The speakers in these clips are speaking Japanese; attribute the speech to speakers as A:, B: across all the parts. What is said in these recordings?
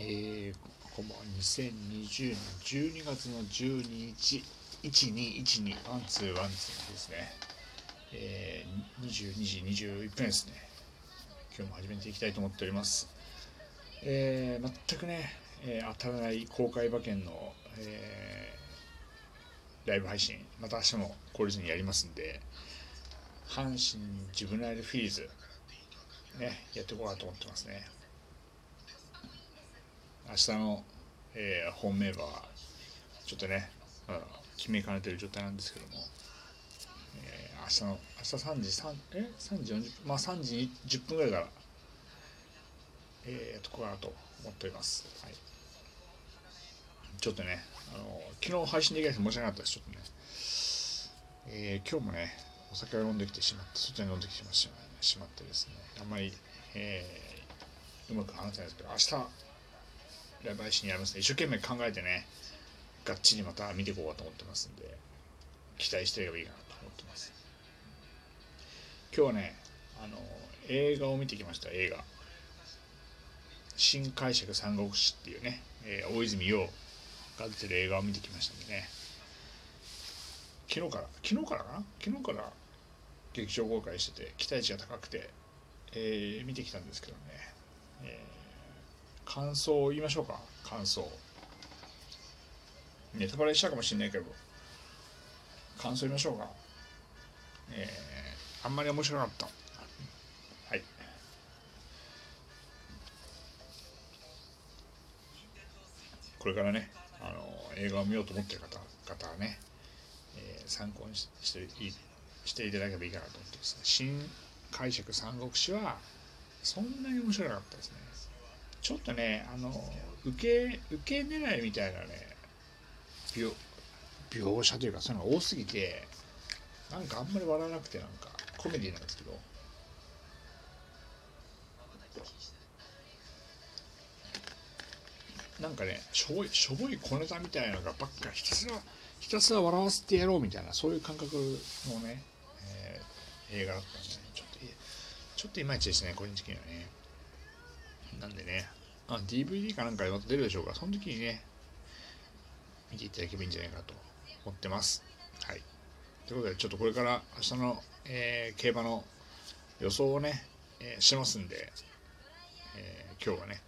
A: えー、こんばんは。2020年12月の12日、1212、 one two one two ですね。えー、22時21分ですね。今日も始めていきたいと思っております。えー、全くね、えー、当たらない公開馬券の、えー、ライブ配信、また明日も懲りずにやりますんで、阪神ジュベナイルフィリーズ、ね、やっていこうかと思ってますね。明日の、えー、本命馬はちょっとね、うん、決めかねてる状態なんですけども、えー、明日の明日3時3え？3時40分？まあ3時10分ぐらいからえー、やっとこうかなと思っております、はい、ちょっとねあの昨日配信できなくて申し訳なかったです。ちょっとね。えー、今日もねお酒を飲んできてしまって外に飲んできてしまってですね。あんまり、えー、うまく話せないですけど明日ライブ配信やりますね。一生懸命考えてね、がっちりまた見ていこうかと思ってますんで、期待してればいいかなと思ってます。今日はね、あの、映画を見てきました、映画。新解釈三国志っていうね、えー、大泉洋が出てる映画を見てきましたんでね、昨日から、昨日からかな？昨日から劇場公開してて、期待値が高くて、えー、見てきたんですけどね、えー感想を言いましょうか。感想。ネタバレしたかもしれないけど。感想言いましょうか。えー、あんまり面白かった。はい。これからねあの映画を見ようと思ってる方方はね、えー、参考にしてしていただければいいかなと思ってます。ね新解釈三国志はそんなに面白かったですね。ちょっとねあの受け受け狙いみたいなね描描写というかそういうのが多すぎてなんかあんまり笑わなくてなんかコメディなんですけど。なんかねしょぼいしょぼい小ネタみたいなのがばっかひたすらひたすら笑わせてやろうみたいなそういう感覚のね、えー、映画だったんで、ね、ちょっとちょっといまいちですね個人的にはね。なんでね、あ DVD かなんかでまた出るでしょうか、その時にね、見ていただけばいいんじゃないかと思ってます。はい。ということで、ちょっとこれから明日の、えー、競馬の予想をね、えー、しますんで、えー、今日はね、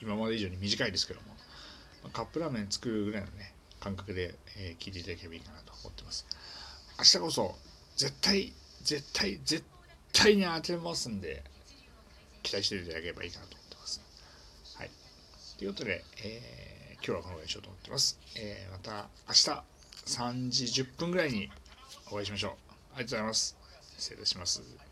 A: 今まで以上に短いですけども、カップラーメン作るぐらいのね、感覚で、えー、聞いていただければいいかなと思ってます。明日こそ、絶対、絶対、絶対に当てますんで、期待していただければいいかなと思ってます。はい。ということで、えー、今日はこのぐらいにしようと思ってます。えー、また明日3時10分ぐらいにお会いしましょう。ありがとうございます。失礼いたします。